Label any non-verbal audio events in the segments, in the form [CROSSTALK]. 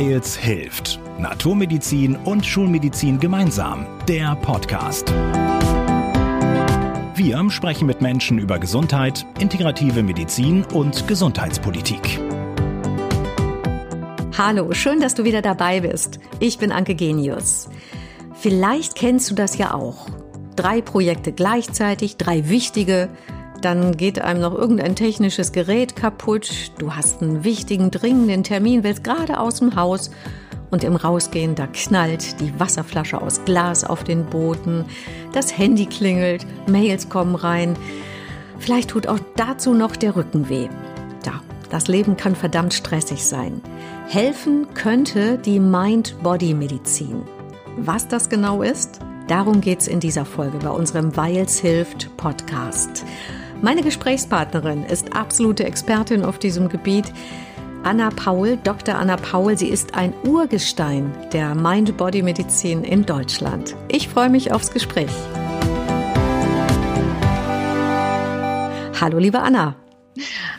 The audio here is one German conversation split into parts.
Weils hilft. Naturmedizin und Schulmedizin gemeinsam. Der Podcast. Wir sprechen mit Menschen über Gesundheit, integrative Medizin und Gesundheitspolitik. Hallo, schön, dass du wieder dabei bist. Ich bin Anke Genius. Vielleicht kennst du das ja auch. Drei Projekte gleichzeitig, drei wichtige, dann geht einem noch irgendein technisches Gerät kaputt, du hast einen wichtigen, dringenden Termin, willst gerade aus dem Haus und im Rausgehen, da knallt die Wasserflasche aus Glas auf den Boden, das Handy klingelt, Mails kommen rein. Vielleicht tut auch dazu noch der Rücken weh. Ja, das Leben kann verdammt stressig sein. Helfen könnte die Mind-Body-Medizin. Was das genau ist, darum geht es in dieser Folge bei unserem Weils hilft Podcast. Meine Gesprächspartnerin ist absolute Expertin auf diesem Gebiet. Anna Paul, Dr. Anna Paul, sie ist ein Urgestein der Mind-Body-Medizin in Deutschland. Ich freue mich aufs Gespräch. Hallo, liebe Anna.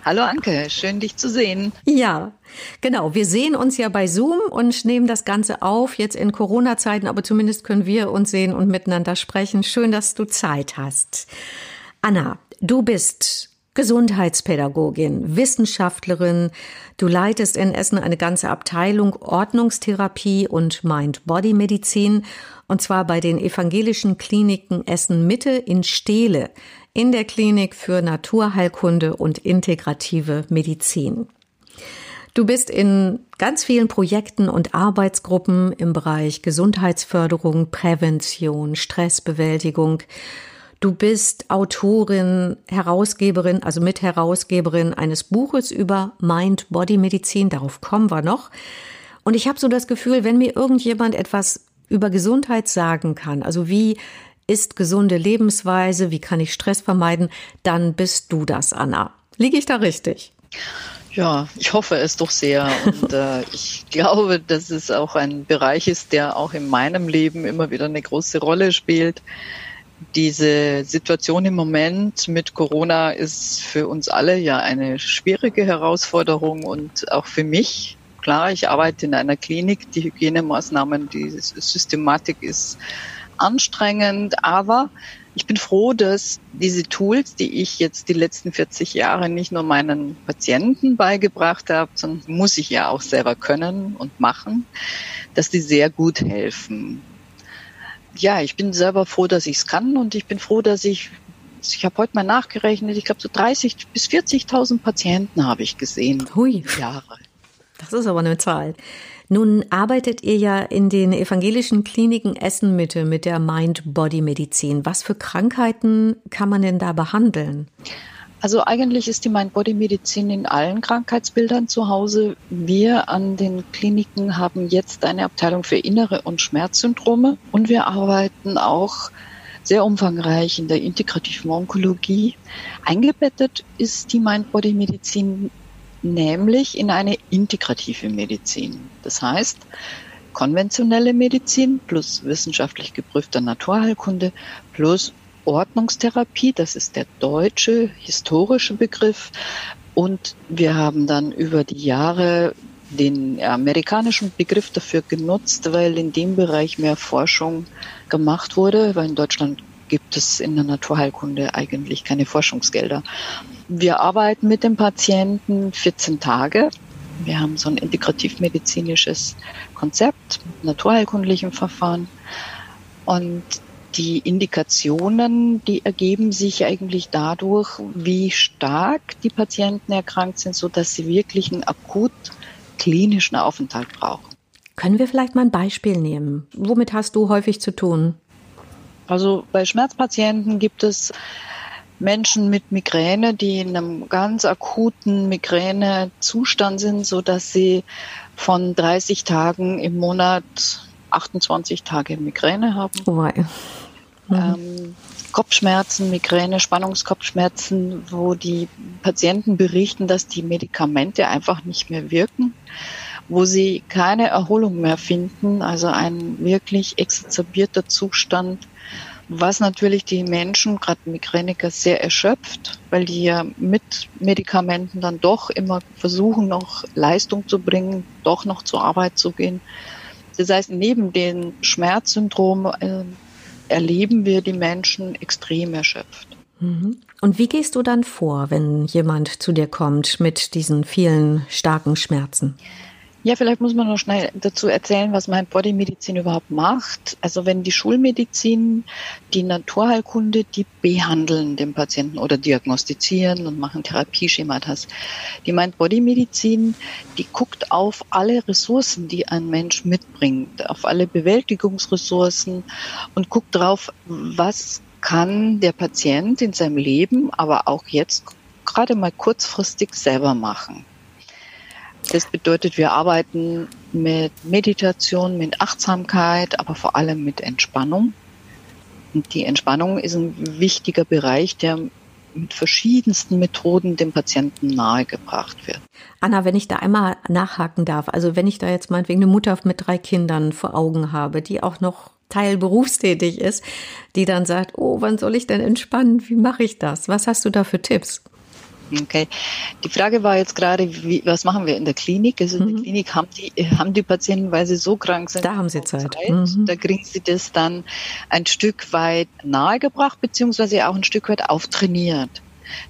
Hallo Anke, schön dich zu sehen. Ja, genau. Wir sehen uns ja bei Zoom und nehmen das Ganze auf, jetzt in Corona-Zeiten, aber zumindest können wir uns sehen und miteinander sprechen. Schön, dass du Zeit hast. Anna, Du bist Gesundheitspädagogin, Wissenschaftlerin. Du leitest in Essen eine ganze Abteilung Ordnungstherapie und Mind-Body-Medizin und zwar bei den evangelischen Kliniken Essen Mitte in Steele in der Klinik für Naturheilkunde und integrative Medizin. Du bist in ganz vielen Projekten und Arbeitsgruppen im Bereich Gesundheitsförderung, Prävention, Stressbewältigung Du bist Autorin, Herausgeberin, also Mitherausgeberin eines Buches über Mind-Body-Medizin. Darauf kommen wir noch. Und ich habe so das Gefühl, wenn mir irgendjemand etwas über Gesundheit sagen kann, also wie ist gesunde Lebensweise, wie kann ich Stress vermeiden, dann bist du das, Anna. Liege ich da richtig? Ja, ich hoffe es doch sehr. Und [LAUGHS] äh, ich glaube, dass es auch ein Bereich ist, der auch in meinem Leben immer wieder eine große Rolle spielt diese Situation im Moment mit Corona ist für uns alle ja eine schwierige Herausforderung und auch für mich. Klar, ich arbeite in einer Klinik, die Hygienemaßnahmen, die Systematik ist anstrengend, aber ich bin froh, dass diese Tools, die ich jetzt die letzten 40 Jahre nicht nur meinen Patienten beigebracht habe, sondern muss ich ja auch selber können und machen, dass die sehr gut helfen ja, ich bin selber froh, dass ich es kann und ich bin froh, dass ich, ich habe heute mal nachgerechnet, ich glaube so 30 bis 40.000 Patienten habe ich gesehen. Hui. Jahre. Das ist aber eine Zahl. Nun arbeitet ihr ja in den evangelischen Kliniken Essen-Mitte mit der Mind-Body-Medizin. Was für Krankheiten kann man denn da behandeln? Also eigentlich ist die Mind-Body-Medizin in allen Krankheitsbildern zu Hause. Wir an den Kliniken haben jetzt eine Abteilung für innere und Schmerzsyndrome und wir arbeiten auch sehr umfangreich in der integrativen Onkologie. Eingebettet ist die Mind-Body-Medizin nämlich in eine integrative Medizin. Das heißt, konventionelle Medizin plus wissenschaftlich geprüfter Naturheilkunde plus Ordnungstherapie, das ist der deutsche historische Begriff. Und wir haben dann über die Jahre den amerikanischen Begriff dafür genutzt, weil in dem Bereich mehr Forschung gemacht wurde, weil in Deutschland gibt es in der Naturheilkunde eigentlich keine Forschungsgelder. Wir arbeiten mit dem Patienten 14 Tage. Wir haben so ein integrativmedizinisches Konzept, naturheilkundlichen Verfahren. Und die Indikationen, die ergeben sich eigentlich dadurch, wie stark die Patienten erkrankt sind, so dass sie wirklich einen akut klinischen Aufenthalt brauchen. Können wir vielleicht mal ein Beispiel nehmen? Womit hast du häufig zu tun? Also bei Schmerzpatienten gibt es Menschen mit Migräne, die in einem ganz akuten Migränezustand sind, so dass sie von 30 Tagen im Monat 28 Tage Migräne haben. Oh Mhm. Ähm, Kopfschmerzen, Migräne, Spannungskopfschmerzen, wo die Patienten berichten, dass die Medikamente einfach nicht mehr wirken, wo sie keine Erholung mehr finden, also ein wirklich exazerbierter Zustand, was natürlich die Menschen, gerade Migräniker, sehr erschöpft, weil die ja mit Medikamenten dann doch immer versuchen, noch Leistung zu bringen, doch noch zur Arbeit zu gehen. Das heißt, neben den Schmerzsyndromen äh, erleben wir die Menschen extrem erschöpft. Mhm. Und wie gehst du dann vor, wenn jemand zu dir kommt mit diesen vielen starken Schmerzen? Ja, vielleicht muss man noch schnell dazu erzählen, was mein Bodymedizin überhaupt macht. Also wenn die Schulmedizin, die Naturheilkunde, die behandeln den Patienten oder diagnostizieren und machen Therapieschematas. Die meint Bodymedizin, die guckt auf alle Ressourcen, die ein Mensch mitbringt, auf alle Bewältigungsressourcen und guckt drauf, was kann der Patient in seinem Leben, aber auch jetzt gerade mal kurzfristig selber machen. Das bedeutet, wir arbeiten mit Meditation, mit Achtsamkeit, aber vor allem mit Entspannung. Und die Entspannung ist ein wichtiger Bereich, der mit verschiedensten Methoden dem Patienten nahegebracht wird. Anna, wenn ich da einmal nachhaken darf, also wenn ich da jetzt meinetwegen eine Mutter mit drei Kindern vor Augen habe, die auch noch Teil berufstätig ist, die dann sagt, oh, wann soll ich denn entspannen? Wie mache ich das? Was hast du da für Tipps? Okay. Die Frage war jetzt gerade, wie, was machen wir in der Klinik? Also in der mhm. Klinik haben die, haben die Patienten, weil sie so krank sind. Da haben sie Zeit. Zeit. Mhm. Da kriegen sie das dann ein Stück weit nahegebracht, beziehungsweise auch ein Stück weit auftrainiert.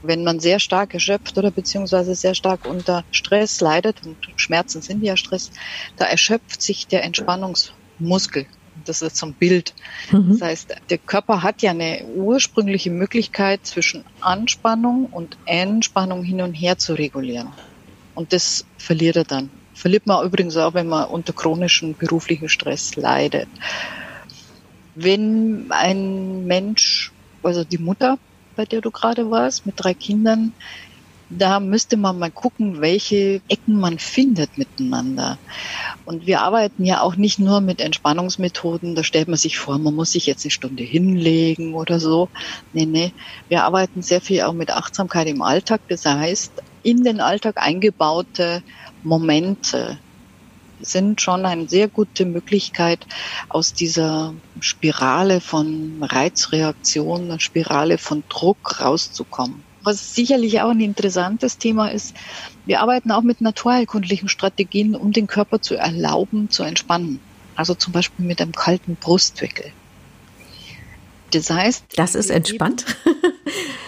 Wenn man sehr stark erschöpft oder beziehungsweise sehr stark unter Stress leidet, und Schmerzen sind ja Stress, da erschöpft sich der Entspannungsmuskel das ist so ein Bild. Mhm. Das heißt, der Körper hat ja eine ursprüngliche Möglichkeit, zwischen Anspannung und Entspannung hin und her zu regulieren. Und das verliert er dann. Verliert man übrigens auch, wenn man unter chronischem beruflichen Stress leidet. Wenn ein Mensch, also die Mutter, bei der du gerade warst, mit drei Kindern, da müsste man mal gucken, welche Ecken man findet miteinander. Und wir arbeiten ja auch nicht nur mit Entspannungsmethoden, da stellt man sich vor, man muss sich jetzt eine Stunde hinlegen oder so. Nee, nee. Wir arbeiten sehr viel auch mit Achtsamkeit im Alltag. Das heißt, in den Alltag eingebaute Momente sind schon eine sehr gute Möglichkeit, aus dieser Spirale von Reizreaktionen, Spirale von Druck rauszukommen. Was sicherlich auch ein interessantes Thema ist, wir arbeiten auch mit naturheilkundlichen Strategien, um den Körper zu erlauben, zu entspannen. Also zum Beispiel mit einem kalten Brustwickel. Das heißt. Das ist entspannt.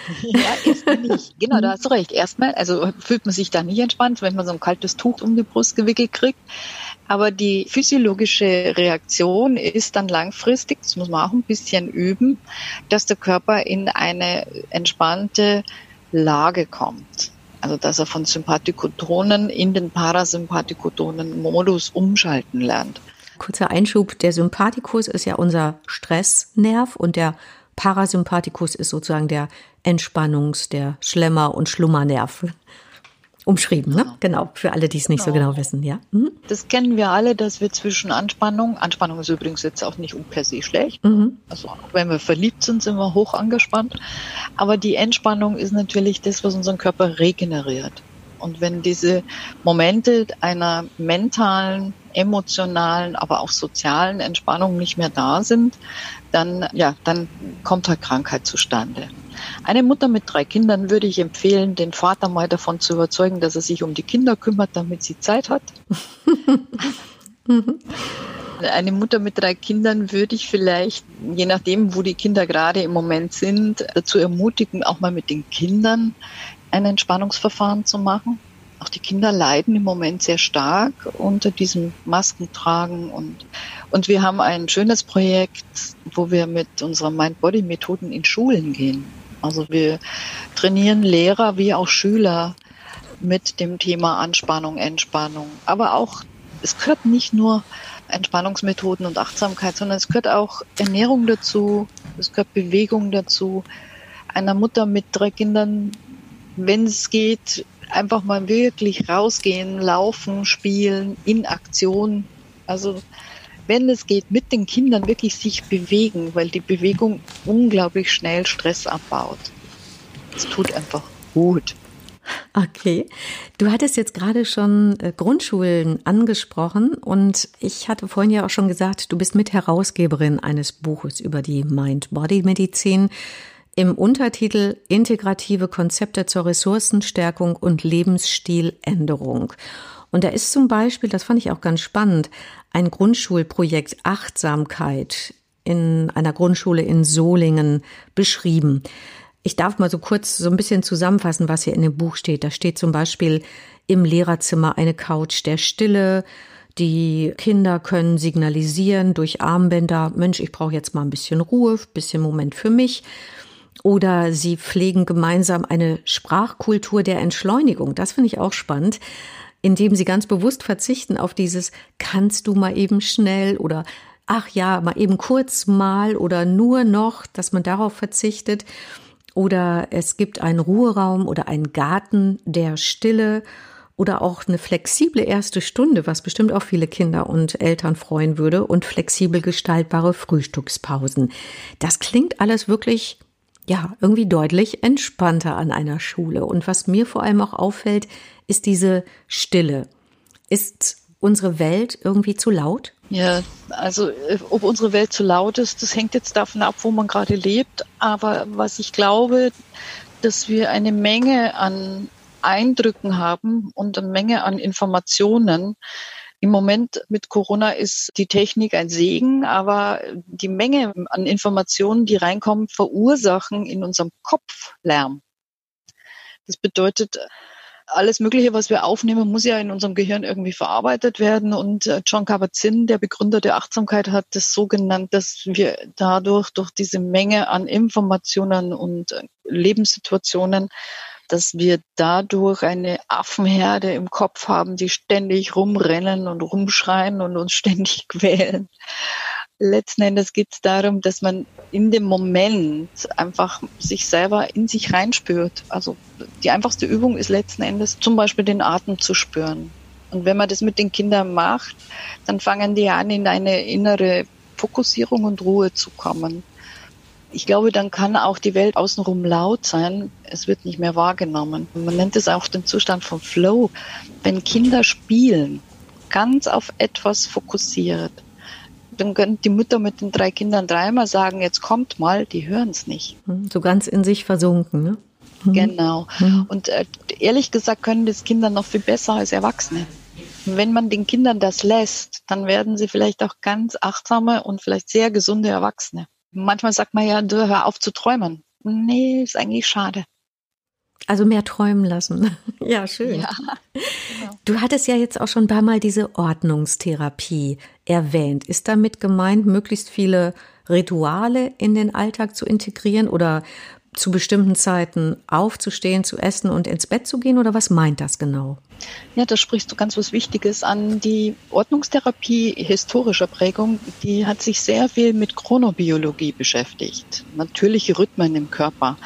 [LAUGHS] ja, erstmal nicht. Genau, da hast du recht. Erstmal, also fühlt man sich da nicht entspannt, wenn man so ein kaltes Tuch um die Brust gewickelt kriegt. Aber die physiologische Reaktion ist dann langfristig, das muss man auch ein bisschen üben, dass der Körper in eine entspannte Lage kommt. Also dass er von Sympathikotonen in den Parasympathikotonen-Modus umschalten lernt. Kurzer Einschub, der Sympathikus ist ja unser Stressnerv und der Parasympathikus ist sozusagen der Entspannungs-, der Schlemmer- und Schlummernerv umschrieben, ne? Genau. genau, für alle, die es nicht genau. so genau wissen, ja. Mhm. Das kennen wir alle, dass wir zwischen Anspannung, Anspannung ist übrigens jetzt auch nicht per se schlecht. Mhm. Also auch wenn wir verliebt sind, sind wir hoch angespannt. Aber die Entspannung ist natürlich das, was unseren Körper regeneriert. Und wenn diese Momente einer mentalen, emotionalen, aber auch sozialen Entspannung nicht mehr da sind, dann, ja, dann kommt halt Krankheit zustande. Eine Mutter mit drei Kindern würde ich empfehlen, den Vater mal davon zu überzeugen, dass er sich um die Kinder kümmert, damit sie Zeit hat. [LAUGHS] Eine Mutter mit drei Kindern würde ich vielleicht, je nachdem, wo die Kinder gerade im Moment sind, dazu ermutigen, auch mal mit den Kindern ein Entspannungsverfahren zu machen. Auch die Kinder leiden im Moment sehr stark unter diesem Maskentragen und, und wir haben ein schönes Projekt, wo wir mit unseren Mind-Body-Methoden in Schulen gehen. Also wir trainieren Lehrer wie auch Schüler mit dem Thema Anspannung, Entspannung. Aber auch, es gehört nicht nur Entspannungsmethoden und Achtsamkeit, sondern es gehört auch Ernährung dazu, es gehört Bewegung dazu. Einer Mutter mit drei Kindern, wenn es geht, einfach mal wirklich rausgehen, laufen, spielen, in Aktion. Also wenn es geht, mit den Kindern wirklich sich bewegen, weil die Bewegung unglaublich schnell Stress abbaut. Es tut einfach gut. Okay. Du hattest jetzt gerade schon äh, Grundschulen angesprochen und ich hatte vorhin ja auch schon gesagt, du bist Mitherausgeberin eines Buches über die Mind-Body-Medizin im Untertitel Integrative Konzepte zur Ressourcenstärkung und Lebensstiländerung. Und da ist zum Beispiel, das fand ich auch ganz spannend, ein Grundschulprojekt Achtsamkeit in einer Grundschule in Solingen beschrieben. Ich darf mal so kurz so ein bisschen zusammenfassen, was hier in dem Buch steht. Da steht zum Beispiel im Lehrerzimmer eine Couch der Stille. Die Kinder können signalisieren durch Armbänder, Mensch, ich brauche jetzt mal ein bisschen Ruhe, bisschen Moment für mich. Oder sie pflegen gemeinsam eine Sprachkultur der Entschleunigung. Das finde ich auch spannend, indem sie ganz bewusst verzichten auf dieses kannst du mal eben schnell oder ach ja, mal eben kurz mal oder nur noch, dass man darauf verzichtet oder es gibt einen Ruheraum oder einen Garten der Stille oder auch eine flexible erste Stunde, was bestimmt auch viele Kinder und Eltern freuen würde und flexibel gestaltbare Frühstückspausen. Das klingt alles wirklich ja, irgendwie deutlich entspannter an einer Schule. Und was mir vor allem auch auffällt, ist diese Stille. Ist unsere Welt irgendwie zu laut? Ja, also äh, ob unsere Welt zu laut ist, das hängt jetzt davon ab, wo man gerade lebt. Aber was ich glaube, dass wir eine Menge an Eindrücken haben und eine Menge an Informationen. Im Moment mit Corona ist die Technik ein Segen, aber die Menge an Informationen, die reinkommen, verursachen in unserem Kopf Lärm. Das bedeutet, alles Mögliche, was wir aufnehmen, muss ja in unserem Gehirn irgendwie verarbeitet werden. Und äh, John Kabat-Zinn, der Begründer der Achtsamkeit, hat das so genannt, dass wir dadurch, durch diese Menge an Informationen und äh, Lebenssituationen, dass wir dadurch eine Affenherde im Kopf haben, die ständig rumrennen und rumschreien und uns [LAUGHS] ständig quälen letzten Endes geht es darum, dass man in dem Moment einfach sich selber in sich reinspürt. Also die einfachste Übung ist letzten Endes zum Beispiel den Atem zu spüren. Und wenn man das mit den Kindern macht, dann fangen die an, in eine innere Fokussierung und Ruhe zu kommen. Ich glaube, dann kann auch die Welt außenrum laut sein. Es wird nicht mehr wahrgenommen. Man nennt es auch den Zustand von Flow. Wenn Kinder spielen, ganz auf etwas fokussiert, dann könnte die Mutter mit den drei Kindern dreimal sagen, jetzt kommt mal, die hören es nicht. Hm, so ganz in sich versunken, ne? Mhm. Genau. Mhm. Und äh, ehrlich gesagt können das Kinder noch viel besser als Erwachsene. Wenn man den Kindern das lässt, dann werden sie vielleicht auch ganz achtsame und vielleicht sehr gesunde Erwachsene. Manchmal sagt man ja, du hör auf zu träumen. Nee, ist eigentlich schade. Also mehr träumen lassen. [LAUGHS] Ja, schön. Ja, genau. Du hattest ja jetzt auch schon ein paar Mal diese Ordnungstherapie erwähnt. Ist damit gemeint, möglichst viele Rituale in den Alltag zu integrieren oder zu bestimmten Zeiten aufzustehen, zu essen und ins Bett zu gehen oder was meint das genau? Ja, da sprichst du ganz was Wichtiges an. Die Ordnungstherapie historischer Prägung, die hat sich sehr viel mit Chronobiologie beschäftigt. Natürliche Rhythmen im Körper.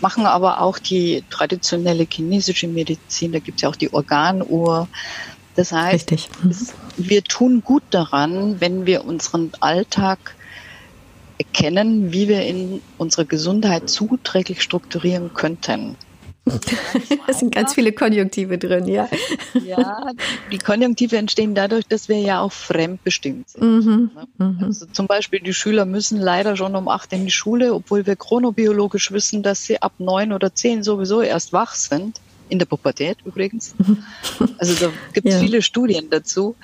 Machen aber auch die traditionelle chinesische Medizin, da gibt es ja auch die Organuhr. Das heißt, mhm. wir tun gut daran, wenn wir unseren Alltag erkennen, wie wir in unserer Gesundheit zuträglich strukturieren könnten. [LAUGHS] Es sind ganz viele Konjunktive drin, ja. Ja, die Konjunktive entstehen dadurch, dass wir ja auch fremdbestimmt sind. Mhm, mhm, also zum Beispiel die Schüler müssen leider schon um acht in die Schule, obwohl wir chronobiologisch wissen, dass sie ab neun oder zehn sowieso erst wach sind. In der Pubertät übrigens. Mhm. Also da gibt es ja. viele Studien dazu.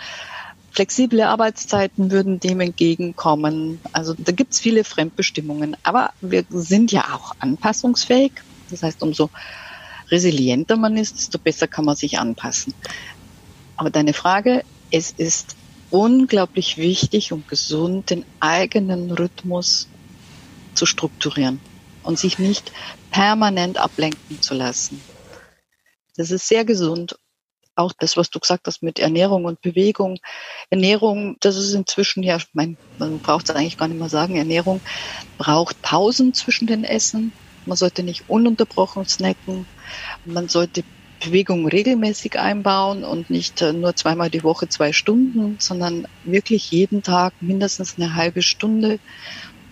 Flexible Arbeitszeiten würden dem entgegenkommen. Also da gibt es viele Fremdbestimmungen. Aber wir sind ja auch anpassungsfähig. Das heißt, umso resilienter man ist, desto besser kann man sich anpassen. Aber deine Frage, es ist unglaublich wichtig und gesund, den eigenen Rhythmus zu strukturieren und sich nicht permanent ablenken zu lassen. Das ist sehr gesund auch das, was du gesagt hast mit Ernährung und Bewegung. Ernährung, das ist inzwischen ja, ich man braucht es eigentlich gar nicht mehr sagen, Ernährung braucht Pausen zwischen den Essen. Man sollte nicht ununterbrochen snacken. Man sollte Bewegung regelmäßig einbauen und nicht äh, nur zweimal die Woche zwei Stunden, sondern wirklich jeden Tag mindestens eine halbe Stunde.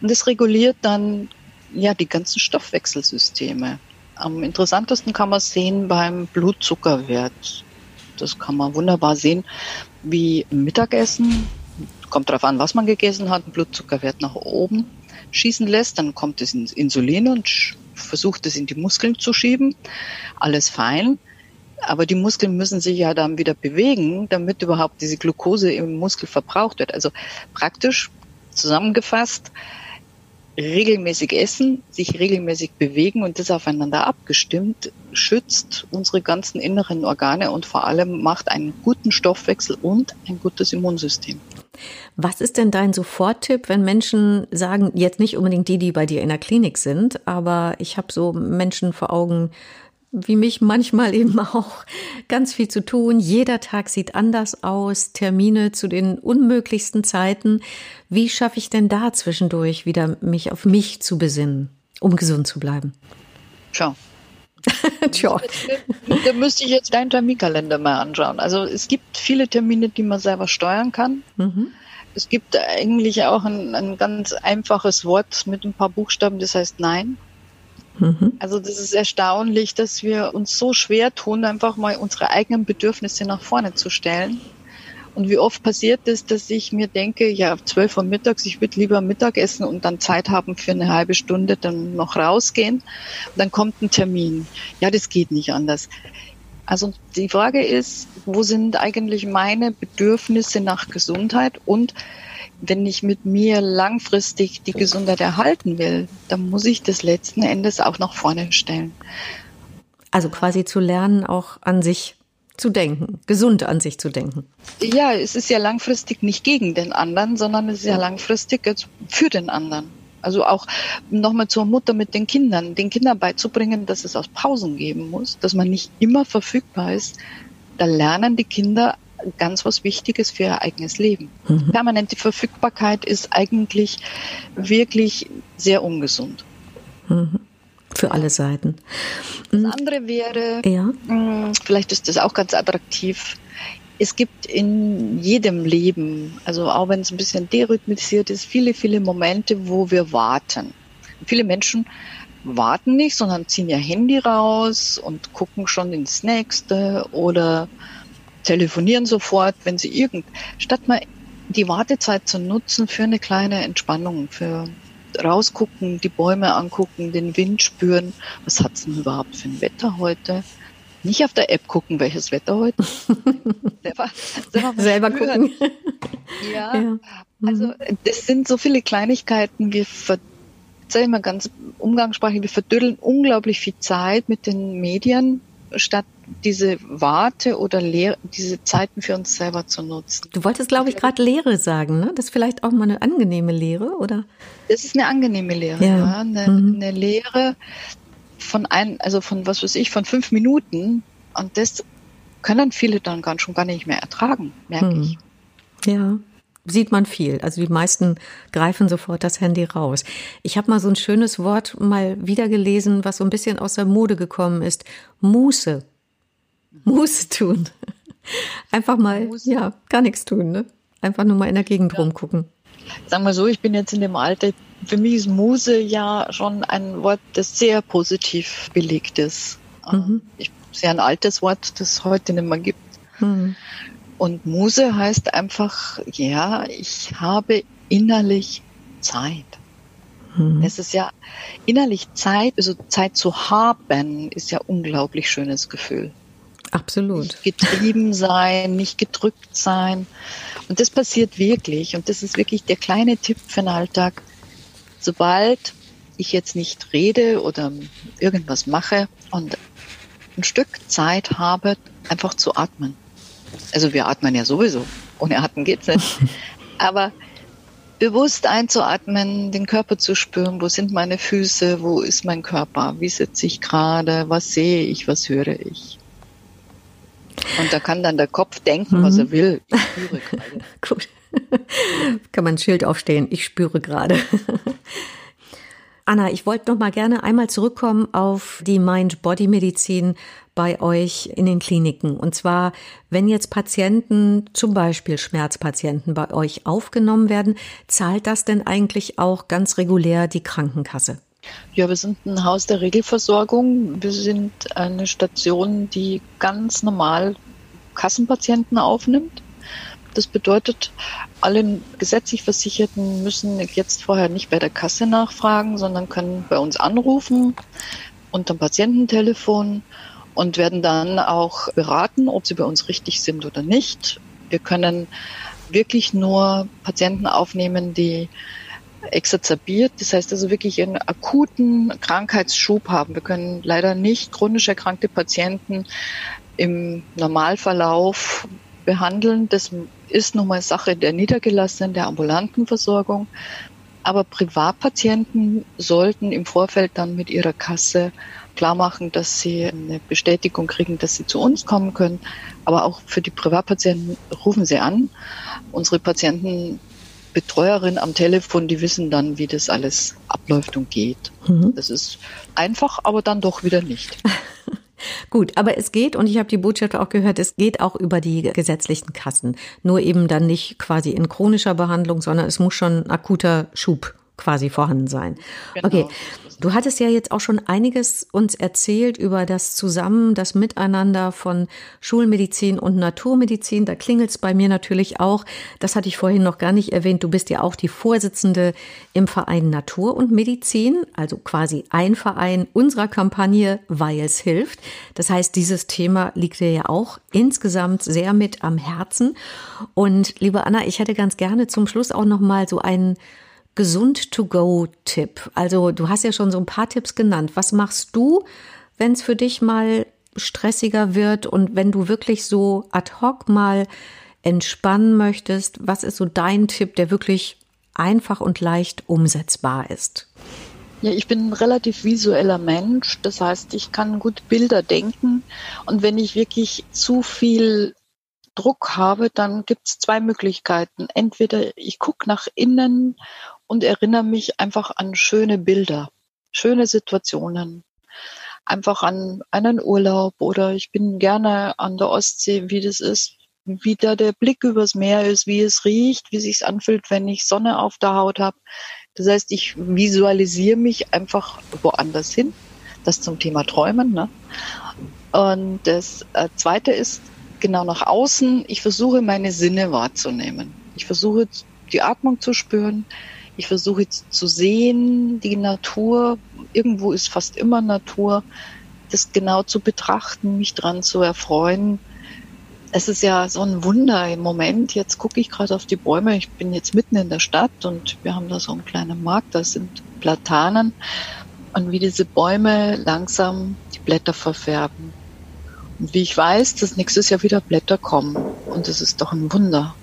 Und das reguliert dann ja die ganzen Stoffwechselsysteme. Am interessantesten kann man sehen beim Blutzuckerwert. Das kann man wunderbar sehen, wie Mittagessen, kommt darauf an, was man gegessen hat, Blutzuckerwert nach oben schießen lässt, dann kommt es ins Insulin und versucht es in die Muskeln zu schieben. Alles fein. Aber die Muskeln müssen sich ja dann wieder bewegen, damit überhaupt diese Glucose im Muskel verbraucht wird. Also praktisch zusammengefasst, regelmäßig essen, sich regelmäßig bewegen und das aufeinander abgestimmt, schützt unsere ganzen inneren Organe und vor allem macht einen guten Stoffwechsel und ein gutes Immunsystem. Was ist denn dein Soforttipp, wenn Menschen sagen, jetzt nicht unbedingt die, die bei dir in der Klinik sind, aber ich habe so Menschen vor Augen, wie mich manchmal eben auch ganz viel zu tun. Jeder Tag sieht anders aus, Termine zu den unmöglichsten Zeiten. Wie schaffe ich denn da zwischendurch wieder mich auf mich zu besinnen, um gesund zu bleiben? Tja. [LAUGHS] Tja. Da müsste ich jetzt deinen Terminkalender mal anschauen. Also es gibt viele Termine, die man selber steuern kann. Mhm. Es gibt eigentlich auch ein, ein ganz einfaches Wort mit ein paar Buchstaben, das heißt Nein. Mhm. Also das ist erstaunlich, dass wir uns so schwer tun, einfach mal unsere eigenen Bedürfnisse nach vorne zu stellen. Und wie oft passiert es, dass ich mir denke, ja, zwölf Uhr mittags, ich würde lieber Mittag essen und dann Zeit haben für eine halbe Stunde, dann noch rausgehen. Und dann kommt ein Termin. Ja, das geht nicht anders. Also die Frage ist, wo sind eigentlich meine Bedürfnisse nach Gesundheit und wenn ich mit mir langfristig die Gesundheit erhalten will, dann muss ich das letzten Endes auch nach vorne stellen. Also quasi zu lernen, auch an sich zu denken, gesund an sich zu denken. Ja, es ist ja langfristig nicht gegen den anderen, sondern es ist ja langfristig für den anderen. Also auch nochmal zur Mutter mit den Kindern, den Kindern beizubringen, dass es auch Pausen geben muss, dass man nicht immer verfügbar ist. Da lernen die Kinder ganz was Wichtiges für ihr eigenes Leben. Mhm. Permanente Verfügbarkeit ist eigentlich wirklich sehr ungesund. Mhm. Für alle Seiten. Das mhm. andere wäre, ja. Mh, vielleicht ist das auch ganz attraktiv, es gibt in jedem Leben, also auch wenn es ein bisschen derhythmisiert ist, viele, viele Momente, wo wir warten. Viele Menschen warten nicht, sondern ziehen ihr Handy raus und gucken schon ins nächste oder telefonieren sofort, wenn sie irgend, statt mal die Wartezeit zu nutzen für eine kleine Entspannung, für rausgucken, die Bäume angucken, den Wind spüren. Was hat's denn überhaupt für ein Wetter heute? Nicht auf der App gucken, welches Wetter heute. [LAUGHS] selber, selber, selber gucken. [LAUGHS] Ja, ja. also mhm. das sind so viele Kleinigkeiten. Wir sag mal ganz umgangssprachlich, wir verdödeln unglaublich viel Zeit mit den Medien, statt diese Warte oder Lehre, diese Zeiten für uns selber zu nutzen. Du wolltest, glaube ich, gerade Lehre sagen, ne? Das ist vielleicht auch mal eine angenehme Lehre, oder? Das ist eine angenehme Lehre, ja. ja. Eine, mhm. eine Lehre von ein, also von was weiß ich, von fünf Minuten. Und das können viele dann ganz schon gar nicht mehr ertragen, merke mhm. ich. Ja sieht man viel. Also die meisten greifen sofort das Handy raus. Ich habe mal so ein schönes Wort mal wieder gelesen, was so ein bisschen aus der Mode gekommen ist. Muße. Muße tun. [LAUGHS] Einfach mal, Muße. ja, gar nichts tun, ne? Einfach nur mal in der Gegend ja. rumgucken. Sagen wir so, ich bin jetzt in dem Alter, für mich ist Muse ja schon ein Wort, das sehr positiv belegt ist. Mhm. Ich, sehr ein altes Wort, das es heute nicht mehr gibt. Mhm. Und Muse heißt einfach, ja, ich habe innerlich Zeit. Mhm. Es ist ja innerlich Zeit, also Zeit zu haben, ist ja unglaublich schönes Gefühl. Absolut. Nicht getrieben sein, nicht gedrückt sein. Und das passiert wirklich. Und das ist wirklich der kleine Tipp für den Alltag. Sobald ich jetzt nicht rede oder irgendwas mache und ein Stück Zeit habe, einfach zu atmen. Also wir atmen ja sowieso. Ohne Atmen geht's nicht. [LAUGHS] Aber bewusst einzuatmen, den Körper zu spüren, wo sind meine Füße, wo ist mein Körper, wie sitze ich gerade, was sehe ich, was höre ich. Und da kann dann der Kopf denken, mhm. was er will. [LAUGHS] Ich spüre gerade. Gut. [LAUGHS] kann man ein Schild aufstehen, ich spüre gerade. [LAUGHS] Anna, ich wollte noch mal gerne einmal zurückkommen auf die Mind-Body-Medizin bei euch in den Kliniken. Und zwar, wenn jetzt Patienten, zum Beispiel Schmerzpatienten bei euch aufgenommen werden, zahlt das denn eigentlich auch ganz regulär die Krankenkasse? Ja, wir sind ein Haus der Regelversorgung. Wir sind eine Station, die ganz normal Kassenpatienten aufnimmt. Das bedeutet, alle gesetzlich Versicherten müssen jetzt vorher nicht bei der Kasse nachfragen, sondern können bei uns anrufen unter dem Patiententelefon und werden dann auch beraten, ob sie bei uns richtig sind oder nicht. Wir können wirklich nur Patienten aufnehmen, die exazerbiert, das heißt also wirklich einen akuten Krankheitsschub haben. Wir können leider nicht chronisch erkrankte Patienten im Normalverlauf behandeln. Das ist nun mal Sache der niedergelassenen, der ambulanten Versorgung. Aber Privatpatienten sollten im Vorfeld dann mit ihrer Kasse klar machen, dass sie eine Bestätigung kriegen, dass sie zu uns kommen können. Aber auch für die Privatpatienten rufen sie an. Unsere Patientenbetreuerin am Telefon, die wissen dann, wie das alles abläuft und geht. Mhm. Das ist einfach, aber dann doch wieder nicht. [LAUGHS] Gut, aber es geht, und ich habe die Botschaft auch gehört, es geht auch über die gesetzlichen Kassen. Nur eben dann nicht quasi in chronischer Behandlung, sondern es muss schon akuter Schub quasi vorhanden sein. Genau. Okay, du hattest ja jetzt auch schon einiges uns erzählt über das Zusammen, das Miteinander von Schulmedizin und Naturmedizin. Da klingelt's bei mir natürlich auch. Das hatte ich vorhin noch gar nicht erwähnt. Du bist ja auch die Vorsitzende im Verein Natur und Medizin, also quasi ein Verein unserer Kampagne, weil es hilft. Das heißt, dieses Thema liegt dir ja auch insgesamt sehr mit am Herzen. Und liebe Anna, ich hätte ganz gerne zum Schluss auch noch mal so einen Gesund-to-go-Tipp? Also du hast ja schon so ein paar Tipps genannt. Was machst du, wenn es für dich mal stressiger wird und wenn du wirklich so ad hoc mal entspannen möchtest? Was ist so dein Tipp, der wirklich einfach und leicht umsetzbar ist? Ja, ich bin ein relativ visueller Mensch. Das heißt, ich kann gut Bilder denken. Und wenn ich wirklich zu viel Druck habe, dann gibt es zwei Möglichkeiten. Entweder ich gucke nach innen und erinnere mich einfach an schöne Bilder, schöne Situationen. Einfach an einen Urlaub oder ich bin gerne an der Ostsee, wie das ist, wie da der Blick übers Meer ist, wie es riecht, wie sich's anfühlt, wenn ich Sonne auf der Haut habe. Das heißt, ich visualisiere mich einfach woanders hin. Das zum Thema Träumen. Ne? Und das äh, Zweite ist genau nach außen. Ich versuche meine Sinne wahrzunehmen. Ich versuche die Atmung zu spüren. Ich versuche jetzt zu sehen, die Natur, irgendwo ist fast immer Natur, das genau zu betrachten, mich dran zu erfreuen. Es ist ja so ein Wunder im Moment. Jetzt gucke ich gerade auf die Bäume. Ich bin jetzt mitten in der Stadt und wir haben da so einen kleinen Markt, da sind Platanen. Und wie diese Bäume langsam die Blätter verfärben. Und wie ich weiß, dass nächstes Jahr wieder Blätter kommen. Und das ist doch ein Wunder.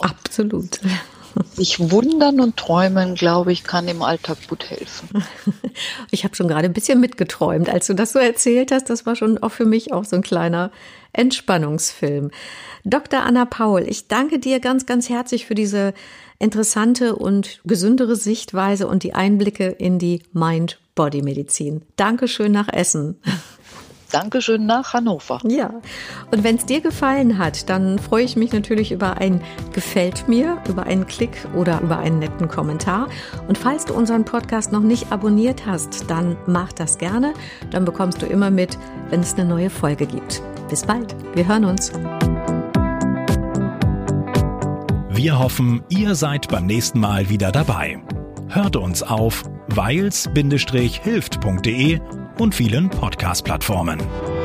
Absolut. Sich wundern und träumen, glaube ich, kann im Alltag gut helfen. [LAUGHS] Ich habe schon gerade ein bisschen mitgeträumt, als du das so erzählt hast. Das war schon auch für mich auch so ein kleiner Entspannungsfilm. Dr. Anna Paul, ich danke dir ganz, ganz herzlich für diese interessante und gesündere Sichtweise und die Einblicke in die Mind-Body-Medizin. Dankeschön nach Essen. Dankeschön nach Hannover. Ja, und wenn es dir gefallen hat, dann freue ich mich natürlich über ein Gefällt mir, über einen Klick oder über einen netten Kommentar. Und falls du unseren Podcast noch nicht abonniert hast, dann mach das gerne. Dann bekommst du immer mit, wenn es eine neue Folge gibt. Bis bald. Wir hören uns. Wir hoffen, ihr seid beim nächsten Mal wieder dabei. Hört uns auf weils-hilft.de und vielen Podcast-Plattformen.